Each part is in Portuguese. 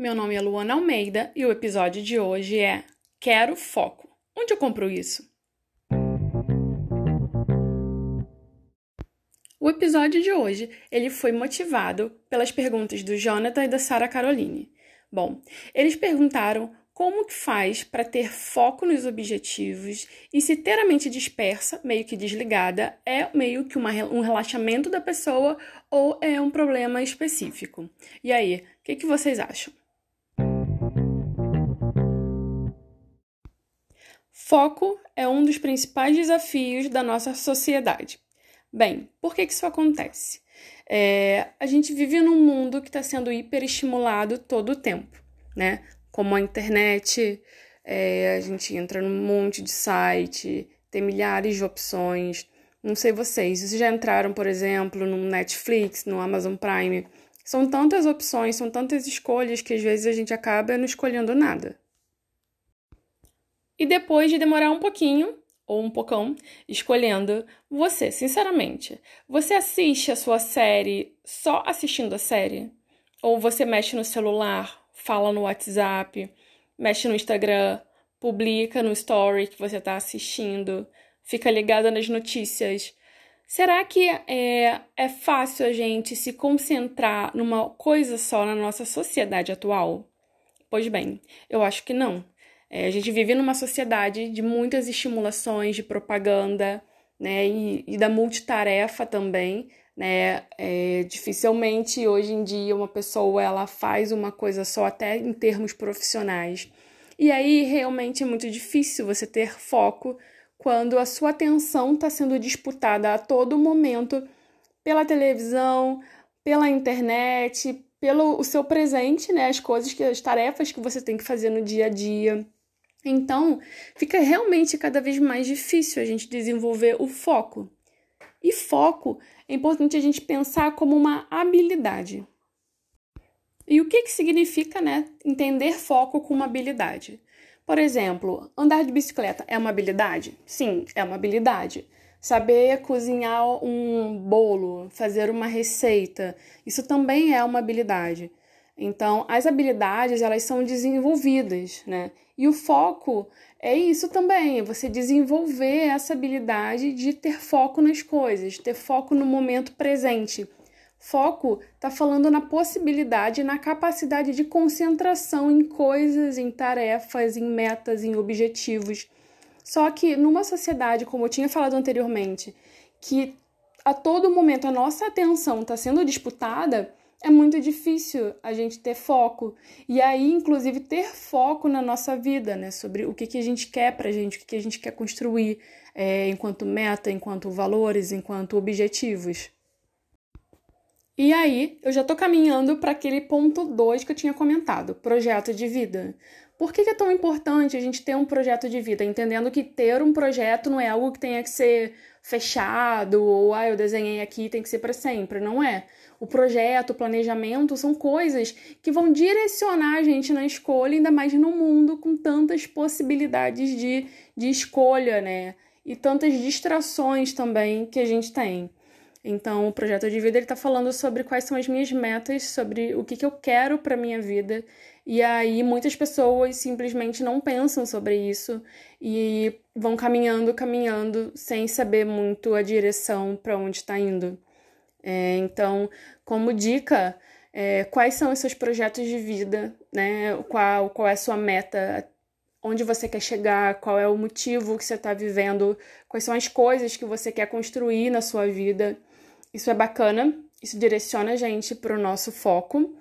Meu nome é Luana Almeida e o episódio de hoje é Quero Foco. Onde eu compro isso? O episódio de hoje ele foi motivado pelas perguntas do Jonathan e da Sara Caroline. Bom, eles perguntaram como que faz para ter foco nos objetivos e se ter a mente dispersa, meio que desligada, é meio que uma, um relaxamento da pessoa ou é um problema específico. E aí, o que, que vocês acham? Foco é um dos principais desafios da nossa sociedade. Bem, por que, que isso acontece? É, a gente vive num mundo que está sendo hiperestimulado todo o tempo, né? Como a internet, é, a gente entra num monte de site, tem milhares de opções. Não sei vocês, vocês já entraram, por exemplo, no Netflix, no Amazon Prime? São tantas opções, são tantas escolhas que às vezes a gente acaba não escolhendo nada. E depois de demorar um pouquinho, ou um pocão, escolhendo, você, sinceramente, você assiste a sua série só assistindo a série? Ou você mexe no celular, fala no WhatsApp, mexe no Instagram, publica no story que você está assistindo, fica ligada nas notícias? Será que é, é fácil a gente se concentrar numa coisa só na nossa sociedade atual? Pois bem, eu acho que não. É, a gente vive numa sociedade de muitas estimulações, de propaganda, né, e, e da multitarefa também, né, é, dificilmente hoje em dia uma pessoa ela faz uma coisa só, até em termos profissionais. E aí realmente é muito difícil você ter foco quando a sua atenção está sendo disputada a todo momento pela televisão, pela internet, pelo o seu presente, né, as coisas que as tarefas que você tem que fazer no dia a dia. Então, fica realmente cada vez mais difícil a gente desenvolver o foco. E foco é importante a gente pensar como uma habilidade. E o que, que significa né, entender foco como habilidade? Por exemplo, andar de bicicleta é uma habilidade? Sim, é uma habilidade. Saber cozinhar um bolo, fazer uma receita, isso também é uma habilidade. Então, as habilidades, elas são desenvolvidas, né? E o foco é isso também, é você desenvolver essa habilidade de ter foco nas coisas, ter foco no momento presente. Foco está falando na possibilidade, na capacidade de concentração em coisas, em tarefas, em metas, em objetivos. Só que numa sociedade, como eu tinha falado anteriormente, que a todo momento a nossa atenção está sendo disputada, é muito difícil a gente ter foco. E aí, inclusive, ter foco na nossa vida, né? Sobre o que, que a gente quer pra gente, o que, que a gente quer construir é, enquanto meta, enquanto valores, enquanto objetivos. E aí, eu já tô caminhando para aquele ponto 2 que eu tinha comentado, projeto de vida. Por que, é tão importante a gente ter um projeto de vida? Entendendo que ter um projeto não é algo que tenha que ser fechado, ou ah, eu desenhei aqui tem que ser para sempre. Não é o projeto, o planejamento, são coisas que vão direcionar a gente na escolha, ainda mais no mundo com tantas possibilidades de, de escolha, né? E tantas distrações também que a gente tem. Então, o projeto de vida ele está falando sobre quais são as minhas metas, sobre o que, que eu quero para minha vida. E aí, muitas pessoas simplesmente não pensam sobre isso e vão caminhando, caminhando, sem saber muito a direção para onde está indo. É, então, como dica, é, quais são os seus projetos de vida, né? Qual, qual é a sua meta, onde você quer chegar, qual é o motivo que você está vivendo, quais são as coisas que você quer construir na sua vida. Isso é bacana, isso direciona a gente para o nosso foco,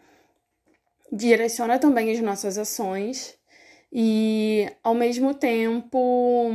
direciona também as nossas ações e, ao mesmo tempo,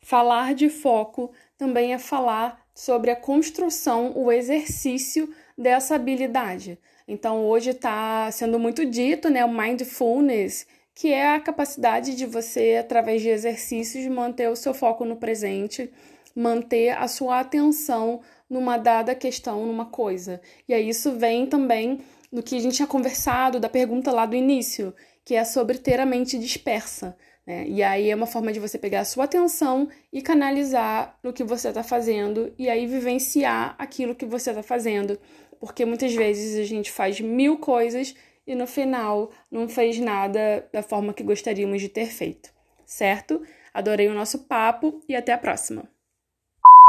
falar de foco também é falar sobre a construção, o exercício dessa habilidade. Então, hoje está sendo muito dito, né, o mindfulness, que é a capacidade de você, através de exercícios, manter o seu foco no presente, manter a sua atenção numa dada questão, numa coisa. E aí isso vem também no que a gente tinha conversado da pergunta lá do início, que é sobre ter a mente dispersa. Né? E aí é uma forma de você pegar a sua atenção e canalizar no que você está fazendo e aí vivenciar aquilo que você está fazendo. Porque muitas vezes a gente faz mil coisas e no final não fez nada da forma que gostaríamos de ter feito, certo? Adorei o nosso papo e até a próxima!